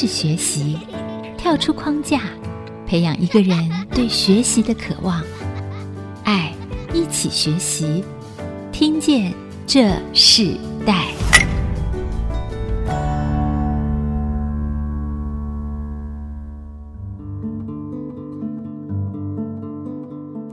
是学习，跳出框架，培养一个人对学习的渴望。爱，一起学习，听见这世代。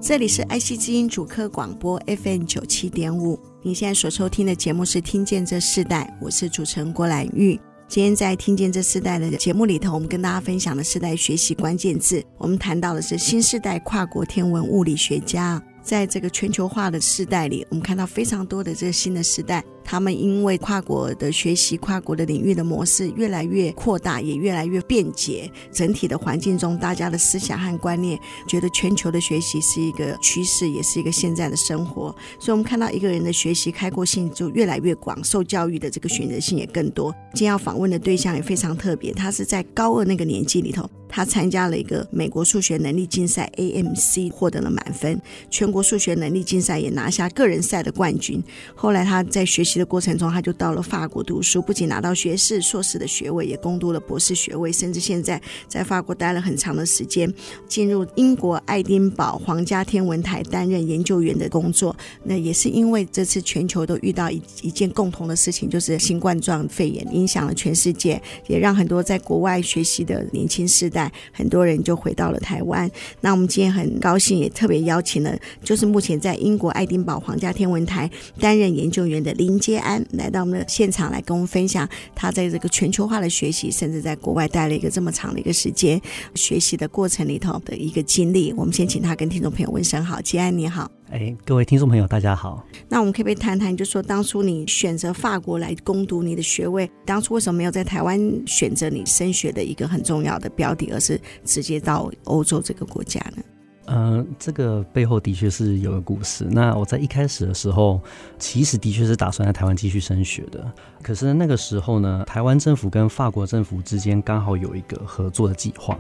这里是爱惜之音主客广播 FM 九七点五。你现在所收听的节目是《听见这世代》，我是主持人郭兰玉。今天在《听见这世代》的节目里头，我们跟大家分享的世代学习关键字，我们谈到的是新世代跨国天文物理学家。在这个全球化的世代里，我们看到非常多的这个新的时代，他们因为跨国的学习、跨国的领域的模式越来越扩大，也越来越便捷。整体的环境中，大家的思想和观念觉得全球的学习是一个趋势，也是一个现在的生活。所以，我们看到一个人的学习开阔性就越来越广，受教育的这个选择性也更多。今天要访问的对象也非常特别，他是在高二那个年纪里头。他参加了一个美国数学能力竞赛 AMC，获得了满分。全国数学能力竞赛也拿下个人赛的冠军。后来他在学习的过程中，他就到了法国读书，不仅拿到学士、硕士的学位，也攻读了博士学位，甚至现在在法国待了很长的时间，进入英国爱丁堡皇家天文台担任研究员的工作。那也是因为这次全球都遇到一一件共同的事情，就是新冠状肺炎影响了全世界，也让很多在国外学习的年轻世代。很多人就回到了台湾。那我们今天很高兴，也特别邀请了，就是目前在英国爱丁堡皇家天文台担任研究员的林接安，来到我们的现场来跟我们分享他在这个全球化的学习，甚至在国外待了一个这么长的一个时间学习的过程里头的一个经历。我们先请他跟听众朋友问声好，接安你好。哎，各位听众朋友，大家好。那我们可不可以谈谈，就说当初你选择法国来攻读你的学位，当初为什么没有在台湾选择你升学的一个很重要的标的，而是直接到欧洲这个国家呢？嗯、这个背后的确是有个故事。那我在一开始的时候，其实的确是打算在台湾继续升学的。可是那个时候呢，台湾政府跟法国政府之间刚好有一个合作的计划，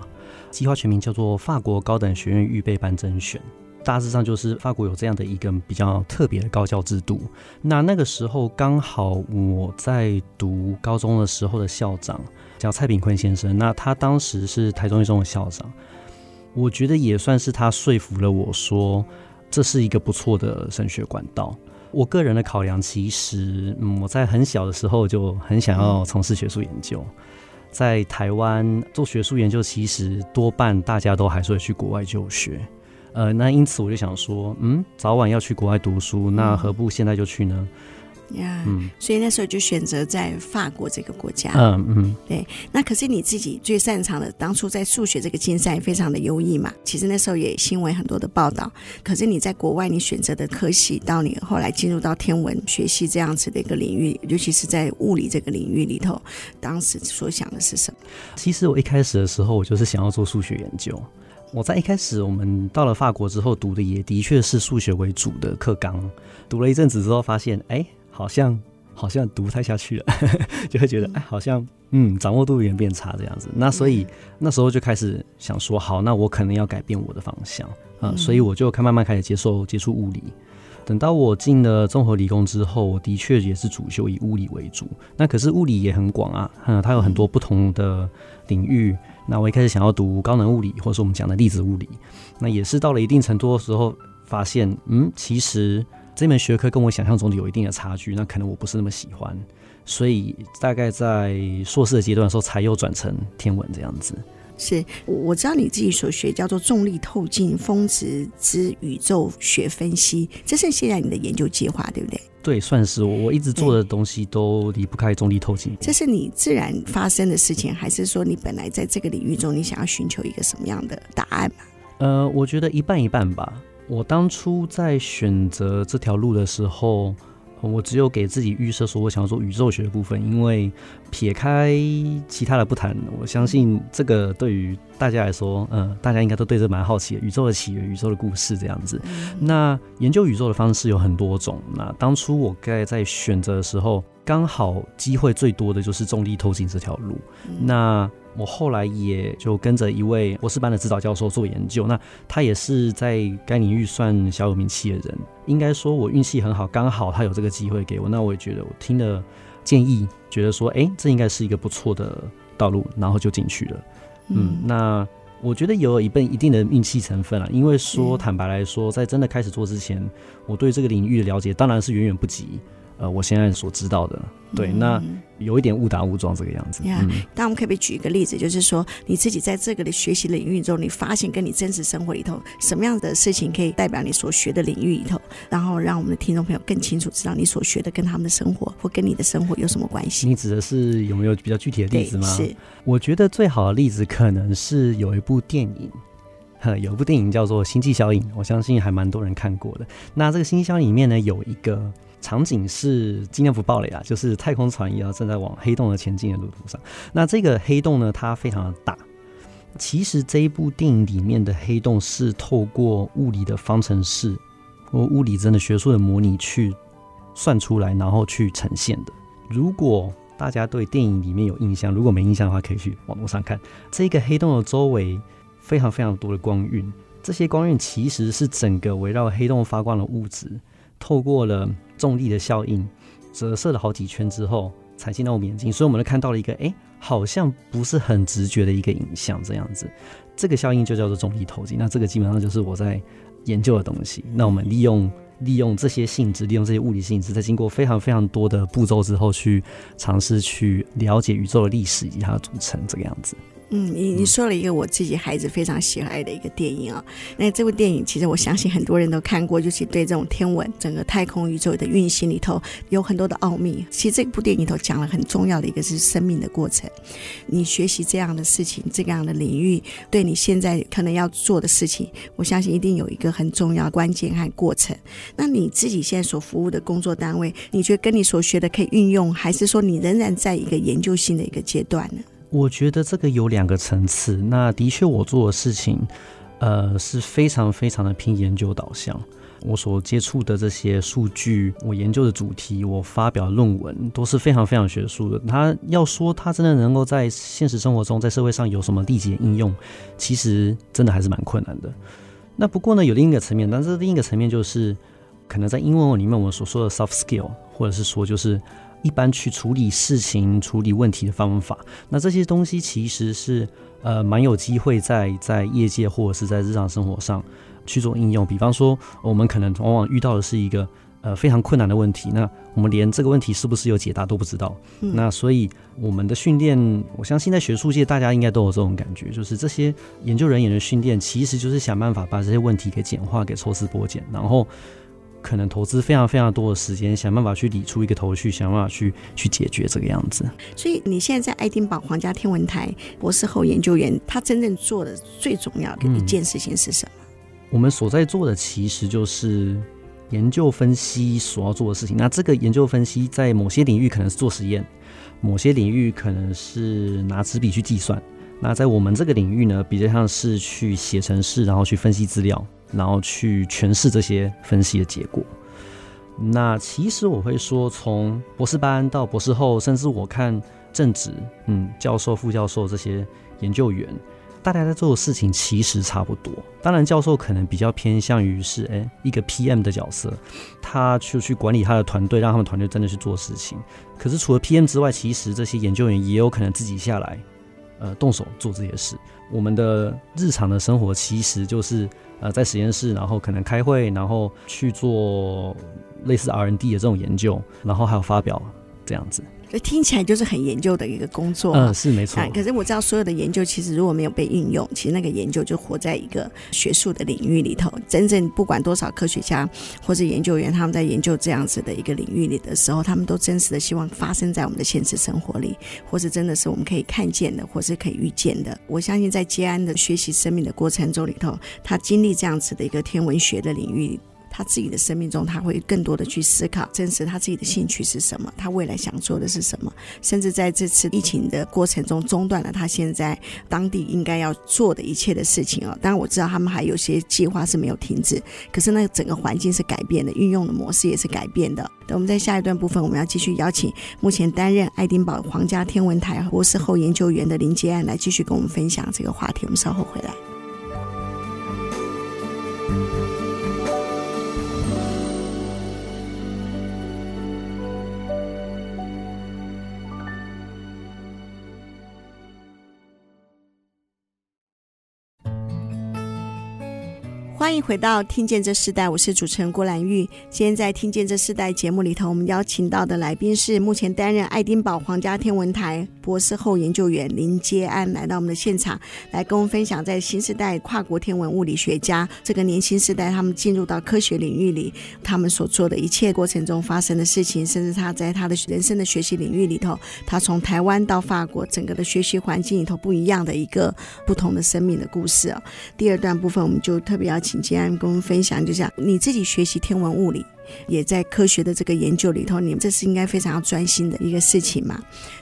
计划全名叫做法国高等学院预备班甄选。大致上就是法国有这样的一个比较特别的高教制度。那那个时候刚好我在读高中的时候的校长叫蔡炳坤先生，那他当时是台中一中的校长，我觉得也算是他说服了我说这是一个不错的升学管道。我个人的考量其实，嗯，我在很小的时候就很想要从事学术研究，在台湾做学术研究，其实多半大家都还是会去国外就学。呃，那因此我就想说，嗯，早晚要去国外读书，那何不现在就去呢？呀、yeah, 嗯，所以那时候就选择在法国这个国家。嗯嗯，对。那可是你自己最擅长的，当初在数学这个竞赛非常的优异嘛。其实那时候也新闻很多的报道。可是你在国外，你选择的科系，到你后来进入到天文学系这样子的一个领域，尤其是在物理这个领域里头，当时所想的是什么？其实我一开始的时候，我就是想要做数学研究。我在一开始，我们到了法国之后读的也的确是数学为主的课纲，读了一阵子之后，发现哎、欸，好像好像读不太下去了，就会觉得哎，好像嗯，掌握度有点变差这样子。那所以那时候就开始想说，好，那我可能要改变我的方向啊，所以我就开慢慢开始接受接触物理。等到我进了综合理工之后，我的确也是主修以物理为主。那可是物理也很广啊，嗯，它有很多不同的领域。那我一开始想要读高能物理，或者说我们讲的粒子物理，那也是到了一定程度的时候，发现，嗯，其实这门学科跟我想象中的有一定的差距，那可能我不是那么喜欢，所以大概在硕士的阶段的时候，才又转成天文这样子。是，我知道你自己所学叫做重力透镜峰值之宇宙学分析，这是现在你的研究计划，对不对？对，算是我我一直做的东西都离不开重力透镜。这是你自然发生的事情，还是说你本来在这个领域中，你想要寻求一个什么样的答案？呃，我觉得一半一半吧。我当初在选择这条路的时候。我只有给自己预设说，我想要做宇宙学的部分，因为撇开其他的不谈，我相信这个对于大家来说，嗯、呃，大家应该都对这蛮好奇的，宇宙的起源、宇宙的故事这样子。那研究宇宙的方式有很多种。那当初我该在选择的时候，刚好机会最多的就是重力透镜这条路。那我后来也就跟着一位博士班的指导教授做研究，那他也是在该领域算小有名气的人。应该说我运气很好，刚好他有这个机会给我。那我也觉得我听了建议，觉得说，哎，这应该是一个不错的道路，然后就进去了。嗯，那我觉得有一份一定的运气成分了，因为说坦白来说，在真的开始做之前，我对这个领域的了解当然是远远不及。呃，我现在所知道的，对，嗯、那有一点误打误撞这个样子。那我们可不可以举一个例子，就是说你自己在这个的学习领域中，你发现跟你真实生活里头什么样的事情可以代表你所学的领域里头，然后让我们的听众朋友更清楚知道你所学的跟他们的生活或跟你的生活有什么关系？你指的是有没有比较具体的例子吗？是，我觉得最好的例子可能是有一部电影，有一部电影叫做《星际效应》，我相信还蛮多人看过的。那这个《星际效应》里面呢，有一个。场景是尽量不爆雷啊，就是太空船也要正在往黑洞的前进的路途上。那这个黑洞呢，它非常的大。其实这一部电影里面的黑洞是透过物理的方程式或物理真的学术的模拟去算出来，然后去呈现的。如果大家对电影里面有印象，如果没印象的话，可以去网络上看。这个黑洞的周围非常非常多的光晕，这些光晕其实是整个围绕黑洞发光的物质。透过了重力的效应，折射了好几圈之后，才进到我们眼睛，所以我们就看到了一个，哎，好像不是很直觉的一个影像，这样子。这个效应就叫做重力透镜。那这个基本上就是我在研究的东西。那我们利用利用这些性质，利用这些物理性质，在经过非常非常多的步骤之后，去尝试去了解宇宙的历史以及它的组成，这个样子。嗯，你你说了一个我自己孩子非常喜爱的一个电影啊、那这部电影其实我相信很多人都看过，就是对这种天文、整个太空宇宙的运行里头有很多的奥秘。其实这部电影里头讲了很重要的一个是生命的过程。你学习这样的事情，这个样的领域，对你现在可能要做的事情，我相信一定有一个很重要关键和过程。那你自己现在所服务的工作单位，你觉得跟你所学的可以运用，还是说你仍然在一个研究性的一个阶段呢？我觉得这个有两个层次。那的确，我做的事情，呃，是非常非常的偏研究导向。我所接触的这些数据，我研究的主题，我发表论文，都是非常非常学术的。他要说他真的能够在现实生活中，在社会上有什么立即应用，其实真的还是蛮困难的。那不过呢，有另一个层面，但是另一个层面就是，可能在英文里面我们所说的 soft skill，或者是说就是。一般去处理事情、处理问题的方法，那这些东西其实是呃蛮有机会在在业界或者是在日常生活上去做应用。比方说，我们可能往往遇到的是一个呃非常困难的问题，那我们连这个问题是不是有解答都不知道。嗯、那所以我们的训练，我相信在学术界大家应该都有这种感觉，就是这些研究人员的训练其实就是想办法把这些问题给简化、给抽丝剥茧，然后。可能投资非常非常多的时间，想办法去理出一个头绪，想办法去去解决这个样子。所以你现在在爱丁堡皇家天文台博士后研究员，他真正做的最重要的一件事情是什么？嗯，我们所在做的其实就是研究分析所要做的事情。那这个研究分析在某些领域可能是做实验，某些领域可能是拿纸笔去计算。那在我们这个领域呢，比较像是去写程式，然后去分析资料。然后去诠释这些分析的结果。那其实我会说，从博士班到博士后，甚至我看正职，嗯，教授、副教授这些研究员，大家在做的事情其实差不多。当然，教授可能比较偏向于是诶一个 PM 的角色，他就去管理他的团队，让他们团队真的去做事情。可是除了 PM 之外，其实这些研究员也有可能自己下来，呃，动手做这些事。我们的日常的生活其实就是。呃，在实验室，然后可能开会，然后去做类似 R N D 的这种研究，然后还有发表这样子。就听起来就是很研究的一个工作，嗯，是没错。可是我知道，所有的研究其实如果没有被运用，其实那个研究就活在一个学术的领域里头。真正不管多少科学家或者研究员，他们在研究这样子的一个领域里的时候，他们都真实的希望发生在我们的现实生活里，或是真的是我们可以看见的，或是可以预见的。我相信在接安的学习生命的过程中里头，他经历这样子的一个天文学的领域。他自己的生命中，他会更多的去思考，真实他自己的兴趣是什么，他未来想做的是什么，甚至在这次疫情的过程中中断了他现在当地应该要做的一切的事情哦。当然我知道他们还有些计划是没有停止，可是那整个环境是改变的，运用的模式也是改变的。等我们在下一段部分，我们要继续邀请目前担任爱丁堡皇家天文台博士后研究员的林杰安来继续跟我们分享这个话题。我们稍后回来。欢迎回到《听见这世代》，我是主持人郭兰玉。今天在《听见这世代》节目里头，我们邀请到的来宾是目前担任爱丁堡皇家天文台博士后研究员林接安，来到我们的现场，来跟我们分享在新时代跨国天文物理学家这个年轻时代，他们进入到科学领域里，他们所做的一切过程中发生的事情，甚至他在他的人生的学习领域里头，他从台湾到法国，整个的学习环境里头不一样的一个不同的生命的故事。第二段部分，我们就特别邀。请接安跟我们分享，就像你自己学习天文物理，也在科学的这个研究里头，你们这是应该非常要专心的一个事情嘛。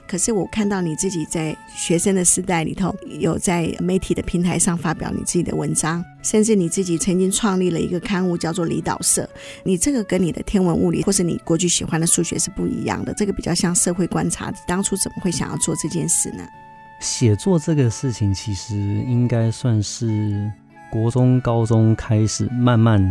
可是我看到你自己在学生的时代里头，有在媒体的平台上发表你自己的文章，甚至你自己曾经创立了一个刊物叫做离岛社。你这个跟你的天文物理或是你过去喜欢的数学是不一样的，这个比较像社会观察。当初怎么会想要做这件事呢？写作这个事情其实应该算是。国中、高中开始慢慢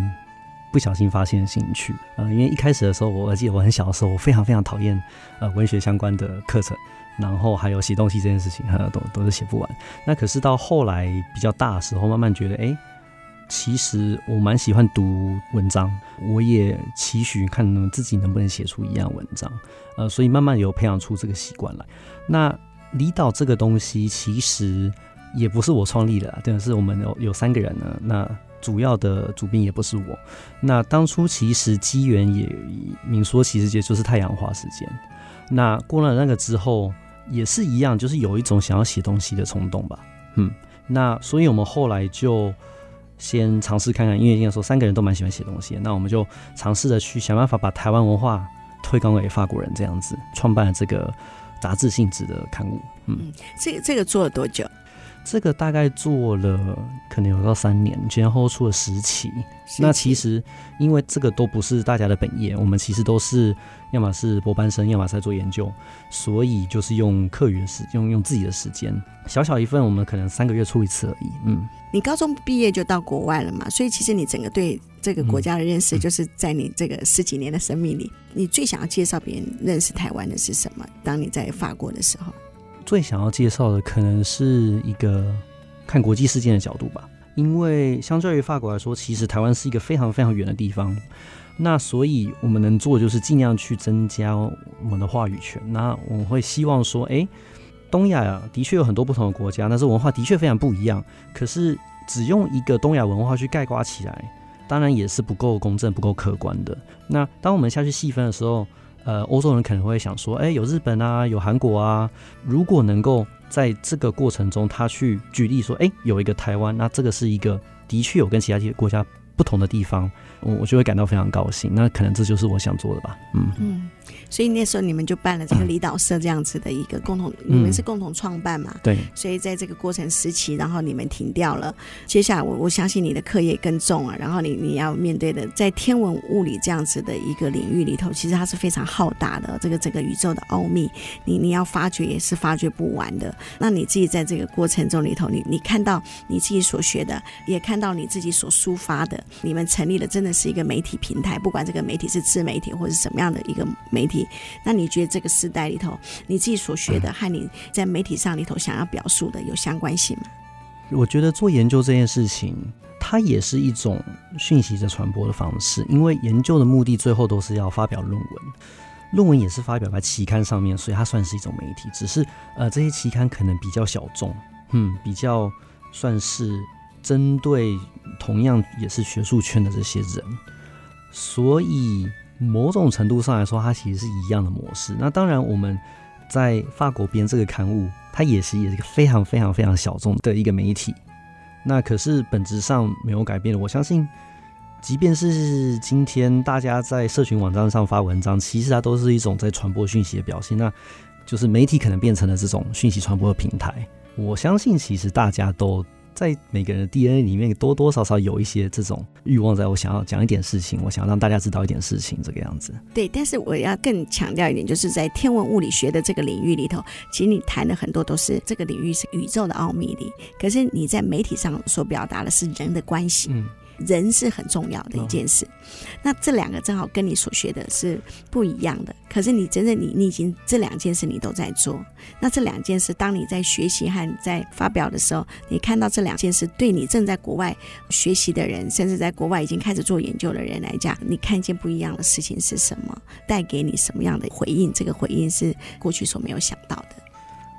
不小心发现兴趣，呃，因为一开始的时候，我记得我很小的时候，我非常非常讨厌呃文学相关的课程，然后还有写东西这件事情，呃，都都是写不完。那可是到后来比较大的时候，慢慢觉得，哎，其实我蛮喜欢读文章，我也期许看自己能不能写出一样文章，呃，所以慢慢有培养出这个习惯来。那离岛这个东西，其实。也不是我创立的，真的是我们有有三个人呢。那主要的主编也不是我。那当初其实机缘也明说，其实也就是太阳花时间。那过了那个之后，也是一样，就是有一种想要写东西的冲动吧。嗯，那所以我们后来就先尝试看看，因为应该说三个人都蛮喜欢写东西，那我们就尝试着去想办法把台湾文化推广给法国人，这样子创办了这个杂志性质的刊物。嗯，嗯这个这个做了多久？这个大概做了可能有到三年，前后出了十期。那其实因为这个都不是大家的本业，我们其实都是要么是博班生，要么是在做研究，所以就是用课余的时用用自己的时间，小小一份，我们可能三个月出一次而已。嗯，你高中毕业就到国外了嘛？所以其实你整个对这个国家的认识，就是在你这个十几年的生命里，嗯、你最想要介绍别人认识台湾的是什么？当你在法国的时候。最想要介绍的可能是一个看国际事件的角度吧，因为相较于法国来说，其实台湾是一个非常非常远的地方，那所以我们能做的就是尽量去增加我们的话语权。那我们会希望说，哎，东亚呀，的确有很多不同的国家，但是文化的确非常不一样。可是只用一个东亚文化去概括起来，当然也是不够公正、不够客观的。那当我们下去细分的时候，呃，欧洲人可能会想说，哎，有日本啊，有韩国啊。如果能够在这个过程中，他去举例说，哎，有一个台湾，那这个是一个的确有跟其他国家不同的地方，我我就会感到非常高兴。那可能这就是我想做的吧。嗯嗯。所以那时候你们就办了这个离岛社这样子的一个共同，嗯、你们是共同创办嘛？对。所以在这个过程时期，然后你们停掉了。接下来我我相信你的课业更重啊，然后你你要面对的在天文物理这样子的一个领域里头，其实它是非常浩大的，这个整个宇宙的奥秘，你你要发掘也是发掘不完的。那你自己在这个过程中里头，你你看到你自己所学的，也看到你自己所抒发的，你们成立的真的是一个媒体平台，不管这个媒体是自媒体或者是什么样的一个媒体。那你觉得这个时代里头，你自己所学的和你在媒体上里头想要表述的有相关性吗？我觉得做研究这件事情，它也是一种讯息的传播的方式，因为研究的目的最后都是要发表论文，论文也是发表在期刊上面，所以它算是一种媒体。只是呃，这些期刊可能比较小众，嗯，比较算是针对同样也是学术圈的这些人，所以。某种程度上来说，它其实是一样的模式。那当然，我们在法国编这个刊物，它也是也是一个非常非常非常小众的一个媒体。那可是本质上没有改变的。我相信，即便是今天大家在社群网站上发文章，其实它都是一种在传播讯息的表现。那就是媒体可能变成了这种讯息传播的平台。我相信，其实大家都。在每个人的 DNA 里面，多多少少有一些这种欲望，在我想要讲一点事情，我想要让大家知道一点事情，这个样子。对，但是我要更强调一点，就是在天文物理学的这个领域里头，其实你谈的很多都是这个领域是宇宙的奥秘里，可是你在媒体上所表达的是人的关系。嗯。人是很重要的一件事。哦、那这两个正好跟你所学的是不一样的，可是你真正你你已经这两件事你都在做。那这两件事，当你在学习和在发表的时候，你看到这两件事对你正在国外学习的人，甚至在国外已经开始做研究的人来讲，你看见不一样的事情是什么？带给你什么样的回应？这个回应是过去所没有想到的。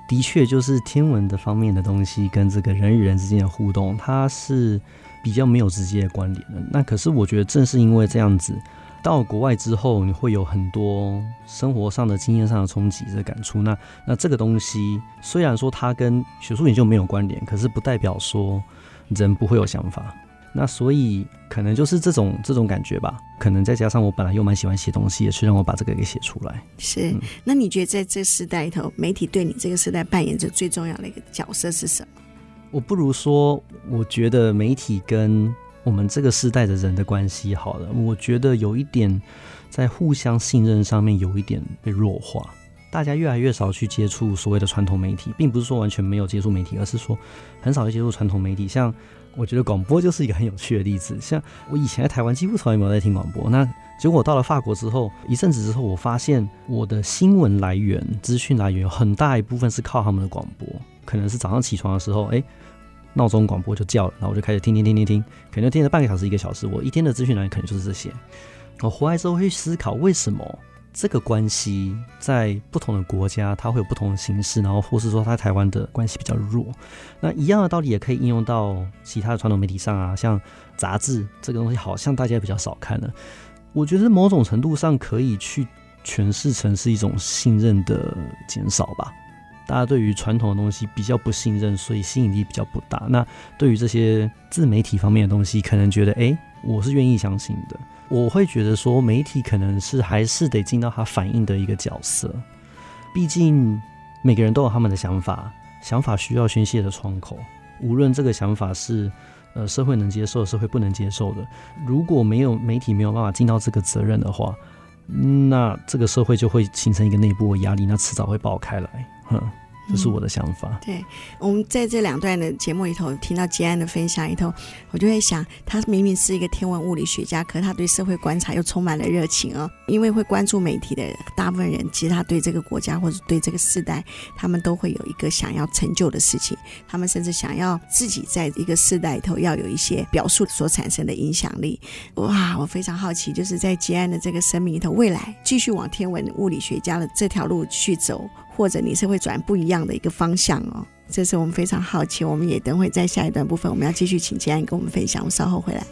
的确，就是天文的方面的东西跟这个人与人之间的互动，它是比较没有直接的关联的。那可是我觉得，正是因为这样子，到国外之后，你会有很多生活上的经验上的冲击的感触。那那这个东西虽然说它跟学术研究没有关联，可是不代表说人不会有想法。那所以可能就是这种这种感觉吧，可能再加上我本来又蛮喜欢写东西，也是让我把这个给写出来。是，嗯、那你觉得在这时代里头，媒体对你这个时代扮演着最重要的一个角色是什么？我不如说，我觉得媒体跟我们这个时代的人的关系，好了，我觉得有一点在互相信任上面有一点被弱化，大家越来越少去接触所谓的传统媒体，并不是说完全没有接触媒体，而是说很少去接触传统媒体，像。我觉得广播就是一个很有趣的例子。像我以前在台湾几乎从来没有在听广播，那结果到了法国之后，一阵子之后，我发现我的新闻来源、资讯来源有很大一部分是靠他们的广播。可能是早上起床的时候，哎，闹钟广播就叫了，然后我就开始听听听听听，可能听了半个小时、一个小时，我一天的资讯来源可能就是这些。我回来之后会思考为什么。这个关系在不同的国家，它会有不同的形式，然后或是说它台湾的关系比较弱。那一样的道理也可以应用到其他的传统媒体上啊，像杂志这个东西，好像大家比较少看了。我觉得某种程度上可以去诠释成是一种信任的减少吧。大家对于传统的东西比较不信任，所以吸引力比较不大。那对于这些自媒体方面的东西，可能觉得哎，我是愿意相信的。我会觉得说，媒体可能是还是得尽到他反映的一个角色。毕竟每个人都有他们的想法，想法需要宣泄的窗口。无论这个想法是呃社会能接受，社会不能接受的，如果没有媒体没有办法尽到这个责任的话，那这个社会就会形成一个内部的压力，那迟早会爆开来。哼。这是我的想法。嗯、对，我们在这两段的节目里头听到吉安的分享里头，我就会想，他明明是一个天文物理学家，可是他对社会观察又充满了热情哦。因为会关注媒体的大部分人，其实他对这个国家或者对这个世代，他们都会有一个想要成就的事情，他们甚至想要自己在一个世代里头要有一些表述所产生的影响力。哇，我非常好奇，就是在吉安的这个生命里头，未来继续往天文物理学家的这条路去走。或者你是会转不一样的一个方向哦，这是我们非常好奇。我们也等会在下一段部分，我们要继续请捷安跟我们分享。我们稍后回来。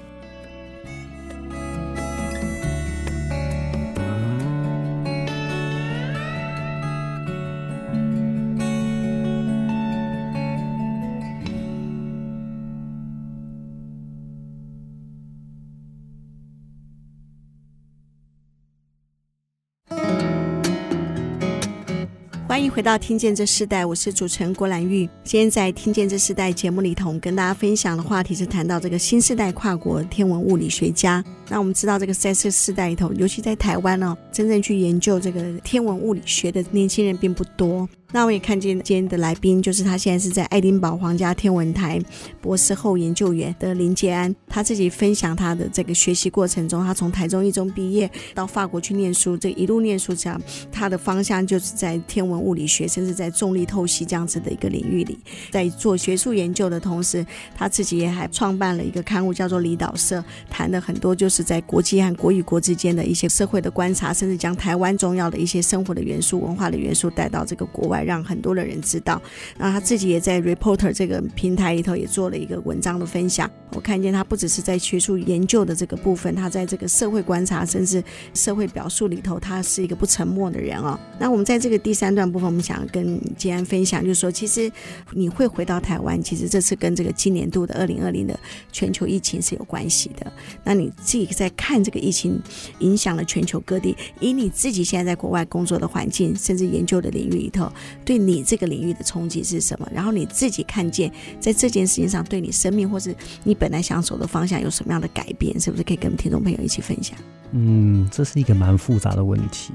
欢迎回到《听见这世代》，我是主持人郭兰玉。今天在《听见这世代》节目里头，跟大家分享的话题是谈到这个新世代跨国天文物理学家。那我们知道，这个在这世代里头，尤其在台湾哦，真正去研究这个天文物理学的年轻人并不多。那我也看见今天的来宾，就是他现在是在爱丁堡皇家天文台博士后研究员的林杰安。他自己分享他的这个学习过程中，他从台中一中毕业到法国去念书，这一路念书这样，他的方向就是在天文物理学，甚至在重力透析这样子的一个领域里，在做学术研究的同时，他自己也还创办了一个刊物，叫做离岛社，谈的很多就是在国际和国与国之间的一些社会的观察，甚至将台湾重要的一些生活的元素、文化的元素带到这个国外。让很多的人知道，那他自己也在 Reporter 这个平台里头也做了一个文章的分享。我看见他不只是在学术研究的这个部分，他在这个社会观察甚至社会表述里头，他是一个不沉默的人哦。那我们在这个第三段部分，我们想跟捷安分享，就是说，其实你会回到台湾，其实这次跟这个今年度的二零二零的全球疫情是有关系的。那你自己在看这个疫情影响了全球各地，以你自己现在在国外工作的环境，甚至研究的领域里头。对你这个领域的冲击是什么？然后你自己看见在这件事情上，对你生命或是你本来想走的方向有什么样的改变？是不是可以跟听众朋友一起分享？嗯，这是一个蛮复杂的问题。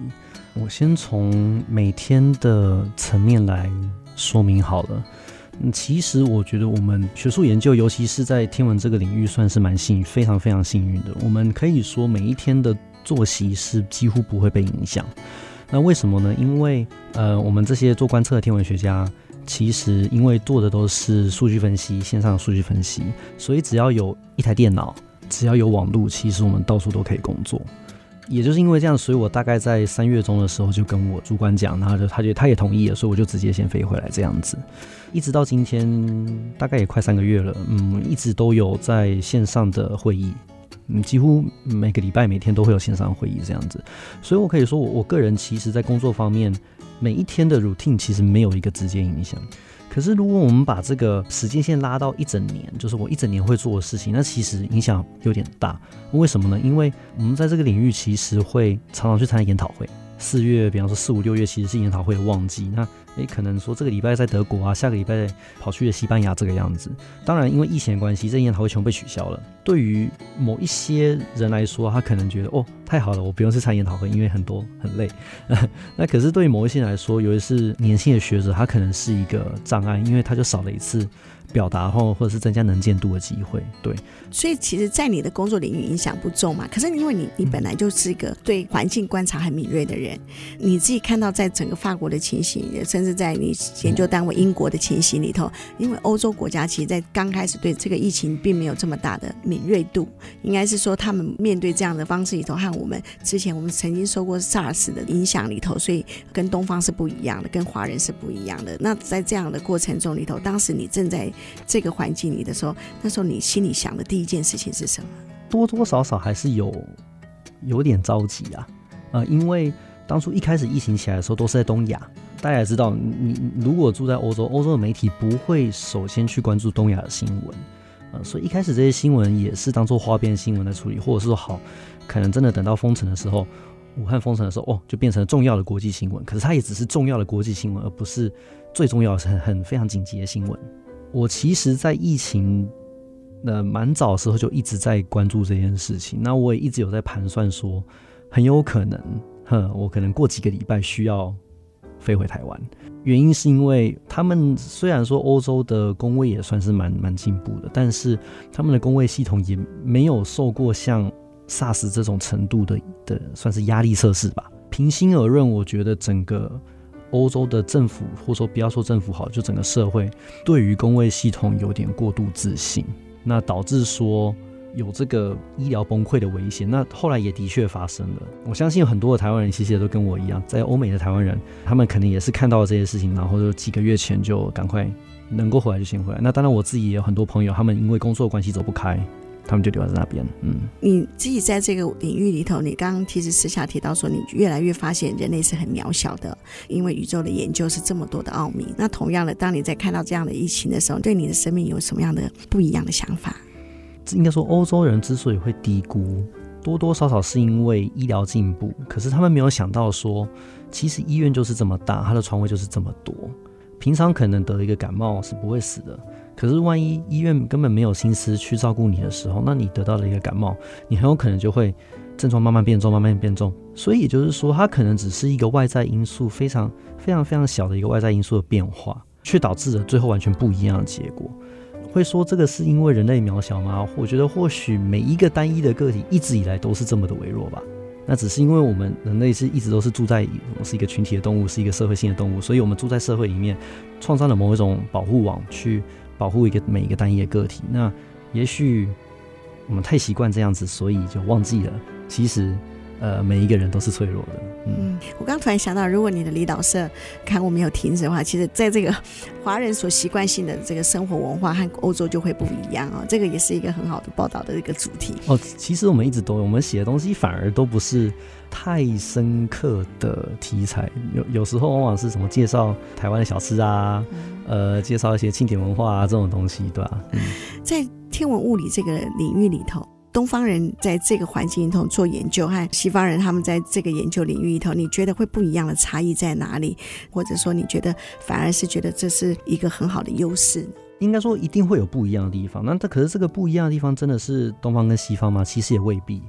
我先从每天的层面来说明好了。嗯，其实我觉得我们学术研究，尤其是在天文这个领域，算是蛮幸运，非常非常幸运的。我们可以说每一天的作息是几乎不会被影响。那为什么呢？因为呃，我们这些做观测的天文学家，其实因为做的都是数据分析，线上数据分析，所以只要有一台电脑，只要有网络，其实我们到处都可以工作。也就是因为这样，所以我大概在三月中的时候就跟我主管讲，然后就他就他也同意了，所以我就直接先飞回来这样子，一直到今天大概也快三个月了，嗯，一直都有在线上的会议，嗯，几乎每个礼拜每天都会有线上会议这样子，所以我可以说我我个人其实在工作方面每一天的 routine 其实没有一个直接影响。可是，如果我们把这个时间线拉到一整年，就是我一整年会做的事情，那其实影响有点大。为什么呢？因为我们在这个领域其实会常常去参加研讨会。四月，比方说四五六月，其实是研讨会的旺季。那诶，可能说这个礼拜在德国啊，下个礼拜跑去了西班牙这个样子。当然，因为疫情的关系，这研讨会全部被取消了。对于某一些人来说，他可能觉得哦，太好了，我不用去参研讨会，因为很多很累。那可是对于某一些人来说，尤其是年轻的学者，他可能是一个障碍，因为他就少了一次。表达后，或者是增加能见度的机会，对。所以，其实，在你的工作领域影响不重嘛。可是，因为你，你本来就是一个对环境观察很敏锐的人，你自己看到在整个法国的情形，甚至在你研究单位英国的情形里头，因为欧洲国家其实，在刚开始对这个疫情并没有这么大的敏锐度，应该是说他们面对这样的方式里头，和我们之前我们曾经受过 SARS 的影响里头，所以跟东方是不一样的，跟华人是不一样的。那在这样的过程中里头，当时你正在这个环境里的时候，那时候你心里想的第一件事情是什么？多多少少还是有有点着急啊，呃，因为当初一开始疫情起来的时候都是在东亚，大家也知道，你如果住在欧洲，欧洲的媒体不会首先去关注东亚的新闻，呃，所以一开始这些新闻也是当做花边新闻来处理，或者是说好，可能真的等到封城的时候，武汉封城的时候，哦，就变成了重要的国际新闻，可是它也只是重要的国际新闻，而不是最重要的是很很非常紧急的新闻。我其实，在疫情的蛮早时候就一直在关注这件事情。那我也一直有在盘算说，很有可能，哼，我可能过几个礼拜需要飞回台湾。原因是因为他们虽然说欧洲的工位也算是蛮蛮进步的，但是他们的工位系统也没有受过像 SARS 这种程度的的算是压力测试吧。平心而论，我觉得整个。欧洲的政府，或者说不要说政府好，就整个社会对于公卫系统有点过度自信，那导致说有这个医疗崩溃的危险。那后来也的确发生了。我相信很多的台湾人其实也都跟我一样，在欧美的台湾人，他们肯定也是看到了这些事情，然后就几个月前就赶快能够回来就先回来。那当然我自己也有很多朋友，他们因为工作关系走不开。他们就留在那边。嗯，你自己在这个领域里头，你刚刚其实私下提到说，你越来越发现人类是很渺小的，因为宇宙的研究是这么多的奥秘。那同样的，当你在看到这样的疫情的时候，对你的生命有什么样的不一样的想法？应该说，欧洲人之所以会低估，多多少少是因为医疗进步，可是他们没有想到说，其实医院就是这么大，他的床位就是这么多，平常可能得一个感冒是不会死的。可是，万一医院根本没有心思去照顾你的时候，那你得到了一个感冒，你很有可能就会症状慢慢变重，慢慢变重。所以也就是说，它可能只是一个外在因素，非常非常非常小的一个外在因素的变化，却导致了最后完全不一样的结果。会说这个是因为人类渺小吗？我觉得或许每一个单一的个体一直以来都是这么的微弱吧。那只是因为我们人类是一直都是住在，我们是一个群体的动物，是一个社会性的动物，所以我们住在社会里面，创造了某一种保护网去。保护一个每一个单一的个体，那也许我们太习惯这样子，所以就忘记了，其实呃每一个人都是脆弱的。嗯，嗯我刚突然想到，如果你的离岛社刊物没有停止的话，其实在这个华人所习惯性的这个生活文化和欧洲就会不一样哦。这个也是一个很好的报道的一个主题哦。其实我们一直都有，我们写的东西反而都不是太深刻的题材，有有时候往往是什么介绍台湾的小吃啊。嗯呃，介绍一些庆典文化啊，这种东西，对吧？嗯，在天文物理这个领域里头，东方人在这个环境里头做研究，和西方人他们在这个研究领域里头，你觉得会不一样的差异在哪里？或者说，你觉得反而是觉得这是一个很好的优势？应该说，一定会有不一样的地方。那这可是这个不一样的地方，真的是东方跟西方吗？其实也未必。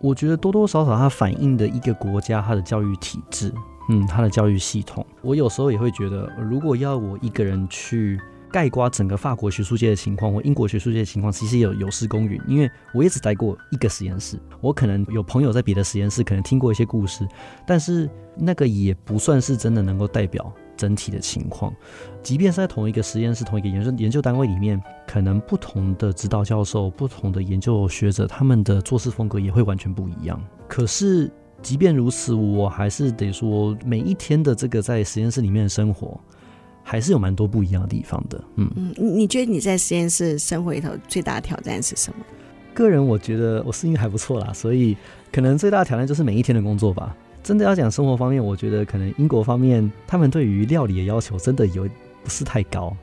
我觉得多多少少它反映的一个国家它的教育体制。嗯，他的教育系统，我有时候也会觉得，如果要我一个人去概括整个法国学术界的情况或英国学术界的情况，其实也有有失公允，因为我也只待过一个实验室，我可能有朋友在别的实验室，可能听过一些故事，但是那个也不算是真的能够代表整体的情况。即便是在同一个实验室、同一个研究研究单位里面，可能不同的指导教授、不同的研究学者，他们的做事风格也会完全不一样。可是即便如此，我还是得说，每一天的这个在实验室里面的生活。还是有蛮多不一样的地方的，嗯嗯，你觉得你在实验室生活里头最大的挑战是什么？个人我觉得我适应还不错啦，所以可能最大的挑战就是每一天的工作吧。真的要讲生活方面，我觉得可能英国方面他们对于料理的要求真的有不是太高，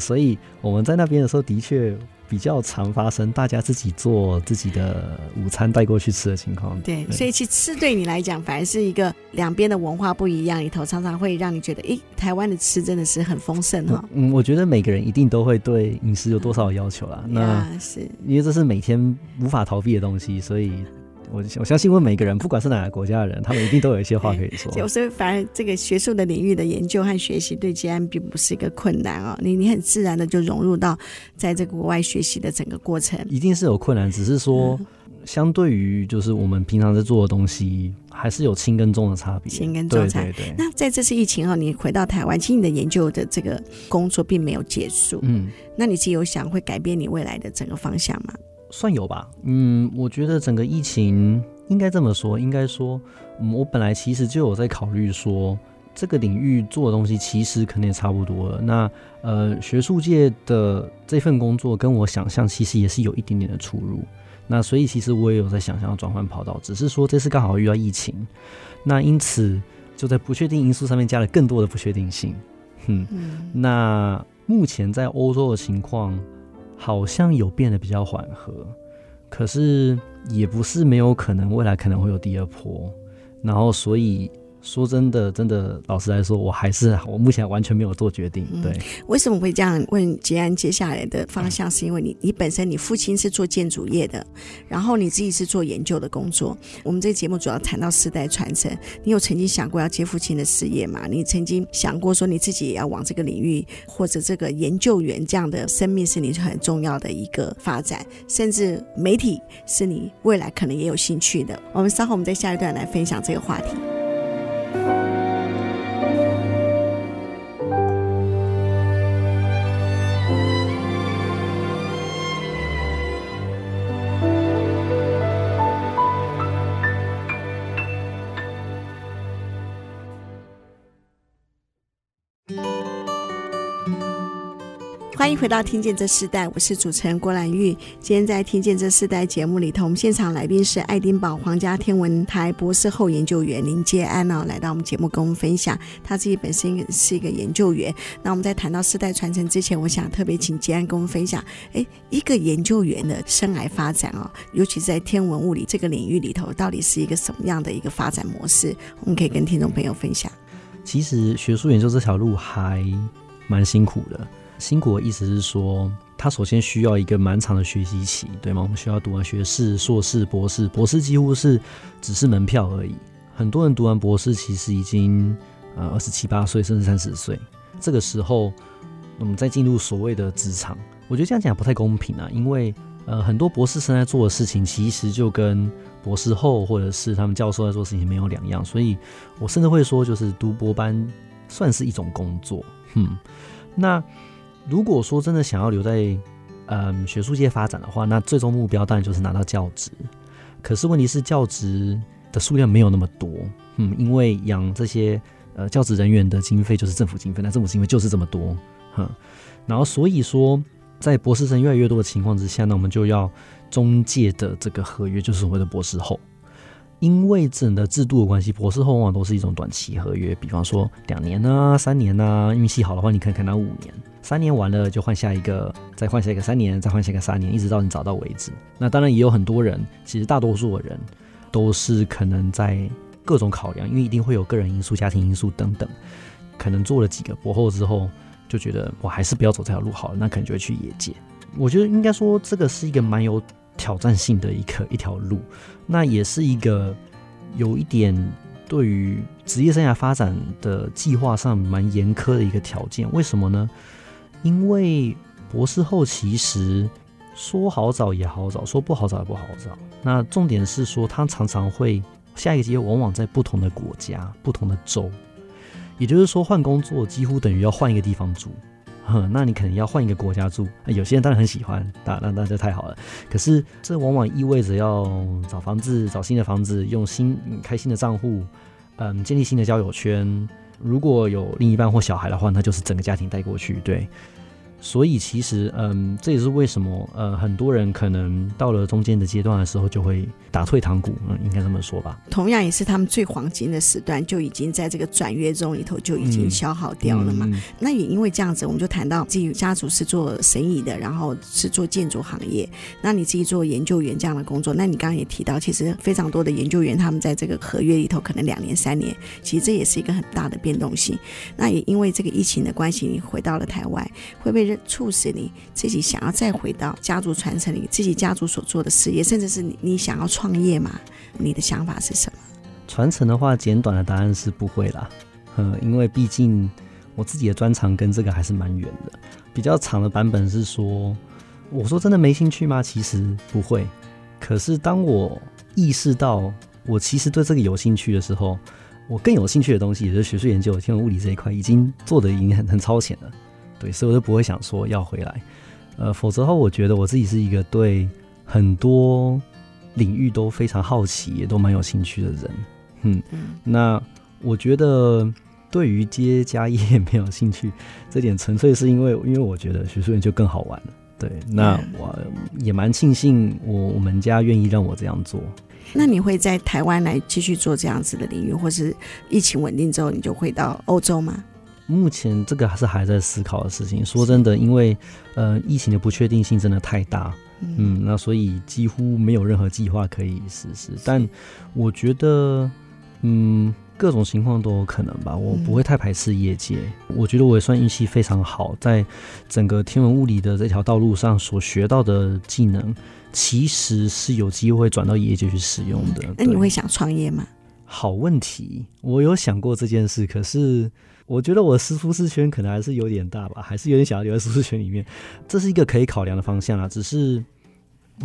所以我们在那边的时候的确。比较常发生，大家自己做自己的午餐带过去吃的情况。对，对，所以其实吃对你来讲，反而是一个两边的文化不一样里头，常常会让你觉得，诶，台湾的吃真的是很丰盛哈。嗯，我觉得每个人一定都会对饮食有多少要求啦。嗯、那是因为这是每天无法逃避的东西，所以。我我相信问每个人，不管是哪个国家的人，他们一定都有一些话可以说。所以，反而这个学术的领域的研究和学习，对接安并不是一个困难啊、哦。你你很自然的就融入到在这个国外学习的整个过程。一定是有困难，只是说，相对于就是我们平常在做的东西，还是有轻跟重的差别。轻跟重差。对对对。那在这次疫情后，你回到台湾，其实你的研究的这个工作并没有结束。嗯。那你自己有想会改变你未来的整个方向吗？算有吧，嗯，我觉得整个疫情应该这么说，应该说，嗯，我本来其实就有在考虑说，这个领域做的东西其实可能也差不多了。那呃，学术界的这份工作跟我想象其实也是有一点点的出入。那所以其实我也有在想象要转换跑道，只是说这次刚好遇到疫情，那因此就在不确定因素上面加了更多的不确定性。嗯，嗯，那目前在欧洲的情况。好像有变得比较缓和，可是也不是没有可能，未来可能会有第二波，然后所以。说真的，真的，老实来说，我还是我目前完全没有做决定。对，嗯、为什么会这样问杰安？接下来的方向是因为你，你本身你父亲是做建筑业的，然后你自己是做研究的工作。我们这个节目主要谈到世代传承，你有曾经想过要接父亲的事业吗？你曾经想过说你自己也要往这个领域或者这个研究员这样的生命是你很重要的一个发展，甚至媒体是你未来可能也有兴趣的。我们稍后我们在下一段来分享这个话题。欢迎回到《听见这世代》，我是主持人郭兰玉。今天在《听见这世代》节目里头，我们现场来宾是爱丁堡皇家天文台博士后研究员林杰安哦，来到我们节目跟我们分享他自己本身是一个研究员。那我们在谈到世代传承之前，我想特别请杰安跟我们分享，哎，一个研究员的生涯发展哦，尤其在天文物理这个领域里头，到底是一个什么样的一个发展模式？我们可以跟听众朋友分享。其实学术研究这条路还蛮辛苦的。辛苦的意思是说，他首先需要一个蛮长的学习期，对吗？我们需要读完学士、硕士、博士，博士几乎是只是门票而已。很多人读完博士，其实已经呃二十七八岁，甚至三十岁。这个时候，我们再进入所谓的职场，我觉得这样讲不太公平啊，因为呃很多博士生在做的事情，其实就跟博士后或者是他们教授在做事情没有两样。所以我甚至会说，就是读博班算是一种工作。嗯，那。如果说真的想要留在嗯学术界发展的话，那最终目标当然就是拿到教职。可是问题是教职的数量没有那么多，嗯，因为养这些呃教职人员的经费就是政府经费，那政府经费就是这么多，哼。然后所以说，在博士生越来越多的情况之下，那我们就要中介的这个合约就是所谓的博士后。因为整个制度的关系，博士后往往都是一种短期合约，比方说两年啊、三年啊，运气好的话，你可以看到五年。三年完了就换下一个，再换下一个三年，再换下一个三年，一直到你找到为止。那当然也有很多人，其实大多数的人都是可能在各种考量，因为一定会有个人因素、家庭因素等等，可能做了几个博后之后，就觉得我还是不要走这条路好了，那可能就会去业界。我觉得应该说这个是一个蛮有 挑战性的一个一条路，那也是一个有一点对于职业生涯发展的计划上蛮严苛的一个条件。为什么呢？因为博士后其实说好找也好找，说不好找也不好找。那重点是说，他常常会下一个阶往往在不同的国家、不同的州，也就是说换工作几乎等于要换一个地方住。哼，那你可能要换一个国家住。有些人当然很喜欢，那那那就太好了。可是这往往意味着要找房子、找新的房子，用新开新的账户，嗯，建立新的交友圈。如果有另一半或小孩的话，那就是整个家庭带过去，对。所以其实，嗯，这也是为什么，呃，很多人可能到了中间的阶段的时候，就会打退堂鼓，嗯，应该这么说吧。同样也是他们最黄金的时段，就已经在这个转约中里头就已经消耗掉了嘛。嗯嗯、那也因为这样子，我们就谈到自己家族是做生意的，然后是做建筑行业。那你自己做研究员这样的工作，那你刚刚也提到，其实非常多的研究员他们在这个合约里头可能两年、三年，其实这也是一个很大的变动性。那也因为这个疫情的关系，你回到了台湾，会不会？促使你自己想要再回到家族传承你自己家族所做的事业，甚至是你你想要创业吗？你的想法是什么？传承的话，简短的答案是不会啦。嗯，因为毕竟我自己的专长跟这个还是蛮远的。比较长的版本是说，我说真的没兴趣吗？其实不会。可是当我意识到我其实对这个有兴趣的时候，我更有兴趣的东西，也就是学术研究、天文物理这一块，已经做得已经很很超前了。对，所以我就不会想说要回来，呃，否则的话，我觉得我自己是一个对很多领域都非常好奇，也都蛮有兴趣的人，嗯，嗯，那我觉得对于接家业 没有兴趣，这点纯粹是因为，因为我觉得学术研究更好玩了，对，那我也蛮庆幸我我们家愿意让我这样做。那你会在台湾来继续做这样子的领域，或是疫情稳定之后你就回到欧洲吗？目前这个还是还在思考的事情。说真的，因为呃疫情的不确定性真的太大，嗯，那所以几乎没有任何计划可以实施。但我觉得，嗯，各种情况都有可能吧。我不会太排斥业界。我觉得我也算运气非常好，在整个天文物理的这条道路上所学到的技能，其实是有机会转到业界去使用的。那你会想创业吗？好问题，我有想过这件事，可是。我觉得我的舒适圈可能还是有点大吧，还是有点想要留在舒适圈里面，这是一个可以考量的方向啊，只是。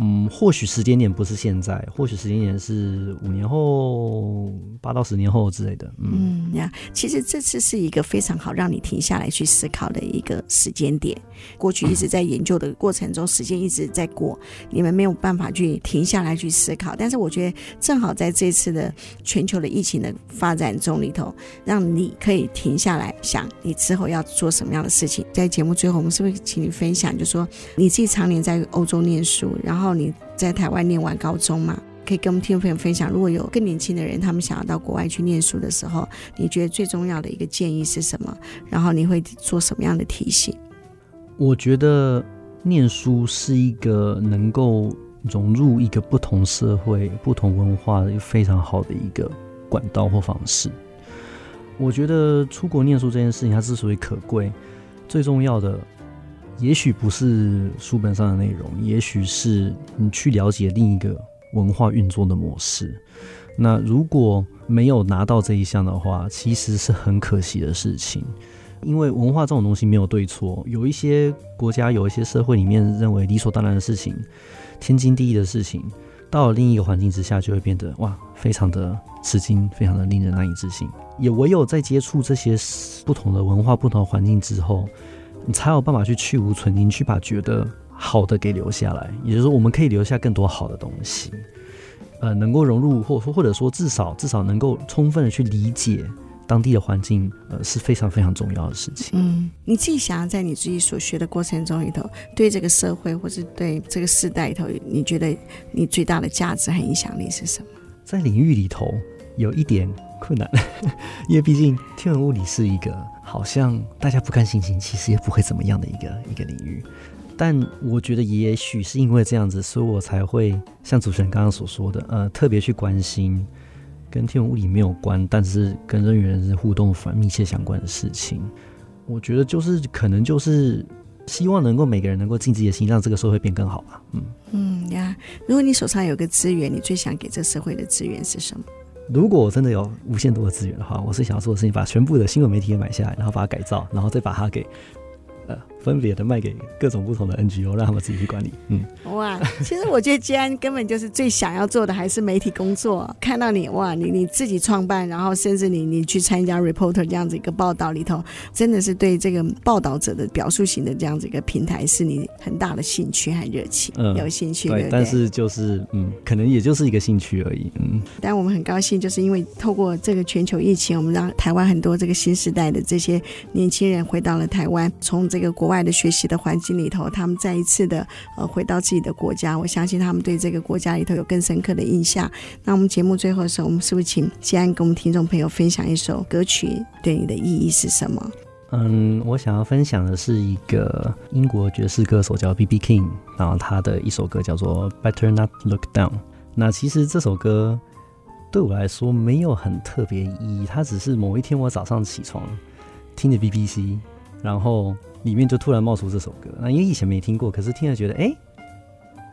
嗯，或许时间点不是现在，或许时间点是五年后、八到十年后之类的。嗯呀，其实这次是一个非常好让你停下来去思考的一个时间点。过去一直在研究的过程中，时间一直在过，你们没有办法去停下来去思考。但是我觉得正好在这次的全球的疫情的发展中里头，让你可以停下来想你之后要做什么样的事情。在节目最后，我们是不是请你分享，就说你自己常年在欧洲念书，然后。然后你在台湾念完高中嘛，可以跟我们听众朋友分享，如果有更年轻的人，他们想要到国外去念书的时候，你觉得最重要的一个建议是什么？然后你会做什么样的提醒？我觉得念书是一个能够融入一个不同社会、不同文化的非常好的一个管道或方式。我觉得出国念书这件事情，它之所以可贵，最重要的。也许不是书本上的内容，也许是你去了解另一个文化运作的模式。那如果没有拿到这一项的话，其实是很可惜的事情。因为文化这种东西没有对错，有一些国家、有一些社会里面认为理所当然的事情、天经地义的事情，到了另一个环境之下，就会变得哇，非常的吃惊，非常的令人难以置信。也唯有在接触这些不同的文化、不同的环境之后。你才有办法去去无存菁，去把觉得好的给留下来。也就是说，我们可以留下更多好的东西，呃，能够融入，或或者说至少至少能够充分的去理解当地的环境，呃，是非常非常重要的事情。嗯，你自己想要在你自己所学的过程中里头，对这个社会或是对这个世代里头，你觉得你最大的价值和影响力是什么？在领域里头有一点困难，因为毕竟天文物理是一个。好像大家不看星星，其实也不会怎么样的一个一个领域。但我觉得，也许是因为这样子，所以我才会像主持人刚刚所说的，呃，特别去关心跟天文物理没有关，但是跟人与人互动反密切相关的事情。我觉得就是可能就是希望能够每个人能够尽自己的心，让这个社会变更好吧。嗯嗯呀，如果你手上有个资源，你最想给这社会的资源是什么？如果我真的有无限多的资源的话，我是想要做的事情，把全部的新闻媒体也买下来，然后把它改造，然后再把它给呃分别的卖给各种不同的 NGO，让他们自己去管理。嗯，哇，其实我觉得接案根本就是最想要做的还是媒体工作。看到你哇，你你自己创办，然后甚至你你去参加 reporter 这样子一个报道里头，真的是对这个报道者的表述型的这样子一个平台，是你很大的兴趣和热情。嗯，有兴趣对，但是就是嗯，可能也就是一个兴趣而已。嗯，但我们很高兴，就是因为透过这个全球疫情，我们让台湾很多这个新时代的这些年轻人回到了台湾，从这个国外的学习的环境里头，他们再一次的呃回到自己的国家，我相信他们对这个国家里头有更深刻的印象。那我们节目最后的时候，我们是不是请接案跟我们听众朋友分享一首歌曲，对你的意义是什么？嗯，我想要分享的是一个英国爵士歌手叫 B.B. King，然后他的一首歌叫做《Better Not Look Down》。那其实这首歌对我来说没有很特别意义，它只是某一天我早上起床听着 BBC，然后。里面就突然冒出这首歌，那因为以前没听过，可是听了觉得，哎，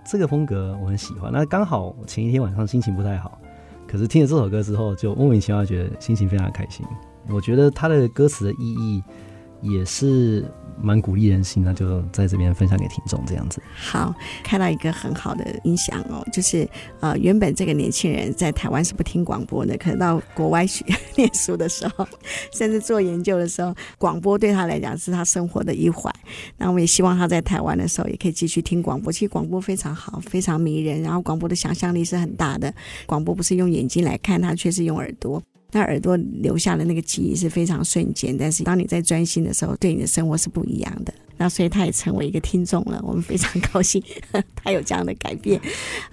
这个风格我很喜欢。那刚好前一天晚上心情不太好，可是听了这首歌之后，就莫名其妙觉得心情非常开心。我觉得它的歌词的意义也是。蛮鼓励人心，那就在这边分享给听众这样子。好，看到一个很好的影响哦，就是呃，原本这个年轻人在台湾是不听广播的，可能到国外学念书的时候，甚至做研究的时候，广播对他来讲是他生活的一环。那我们也希望他在台湾的时候也可以继续听广播。其实广播非常好，非常迷人，然后广播的想象力是很大的。广播不是用眼睛来看，它却是用耳朵。那耳朵留下的那个记忆是非常瞬间，但是当你在专心的时候，对你的生活是不一样的。那所以他也成为一个听众了，我们非常高兴 他有这样的改变。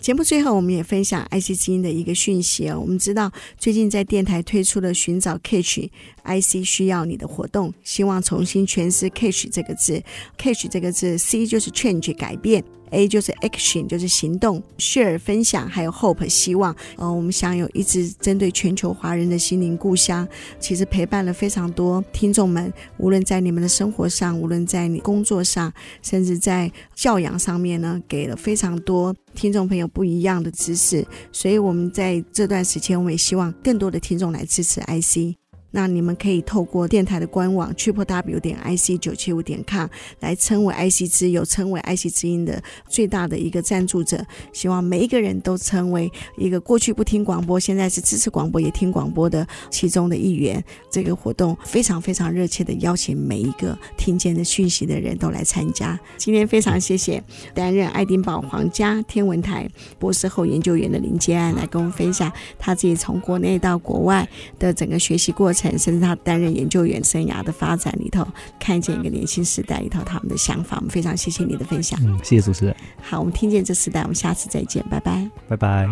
节目最后，我们也分享爱惜基因的一个讯息哦。我们知道最近在电台推出了寻找 Catch IC 需要你的活动，希望重新诠释 Catch 这个字。Catch 这个字，C 就是 change 改变。A 就是 action，就是行动；share 分享，还有 hope 希望。呃，我们享有一直针对全球华人的心灵故乡，其实陪伴了非常多听众们，无论在你们的生活上，无论在你工作上，甚至在教养上面呢，给了非常多听众朋友不一样的知识。所以，我们在这段时间，我们也希望更多的听众来支持 IC。那你们可以透过电台的官网 triple w 点 ic 九七五点 com 来称为 IC 之友，称为 IC 之音的最大的一个赞助者。希望每一个人都成为一个过去不听广播，现在是支持广播也听广播的其中的一员。这个活动非常非常热切的邀请每一个听见的讯息的人都来参加。今天非常谢谢担任爱丁堡皇家天文台博士后研究员的林接案来跟我们分享他自己从国内到国外的整个学习过程。甚至他担任研究员生涯的发展里头，看见一个年轻时代里头他们的想法，我们非常谢谢你的分享。嗯，谢谢主持人。好，我们听见这时代，我们下次再见，拜拜，拜拜。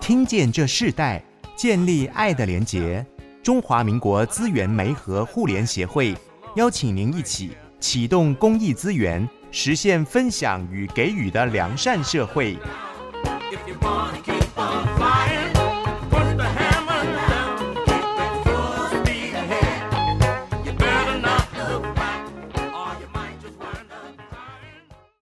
听见这世代，建立爱的连结。中华民国资源媒和互联协会邀请您一起启动公益资源，实现分享与给予的良善社会。If you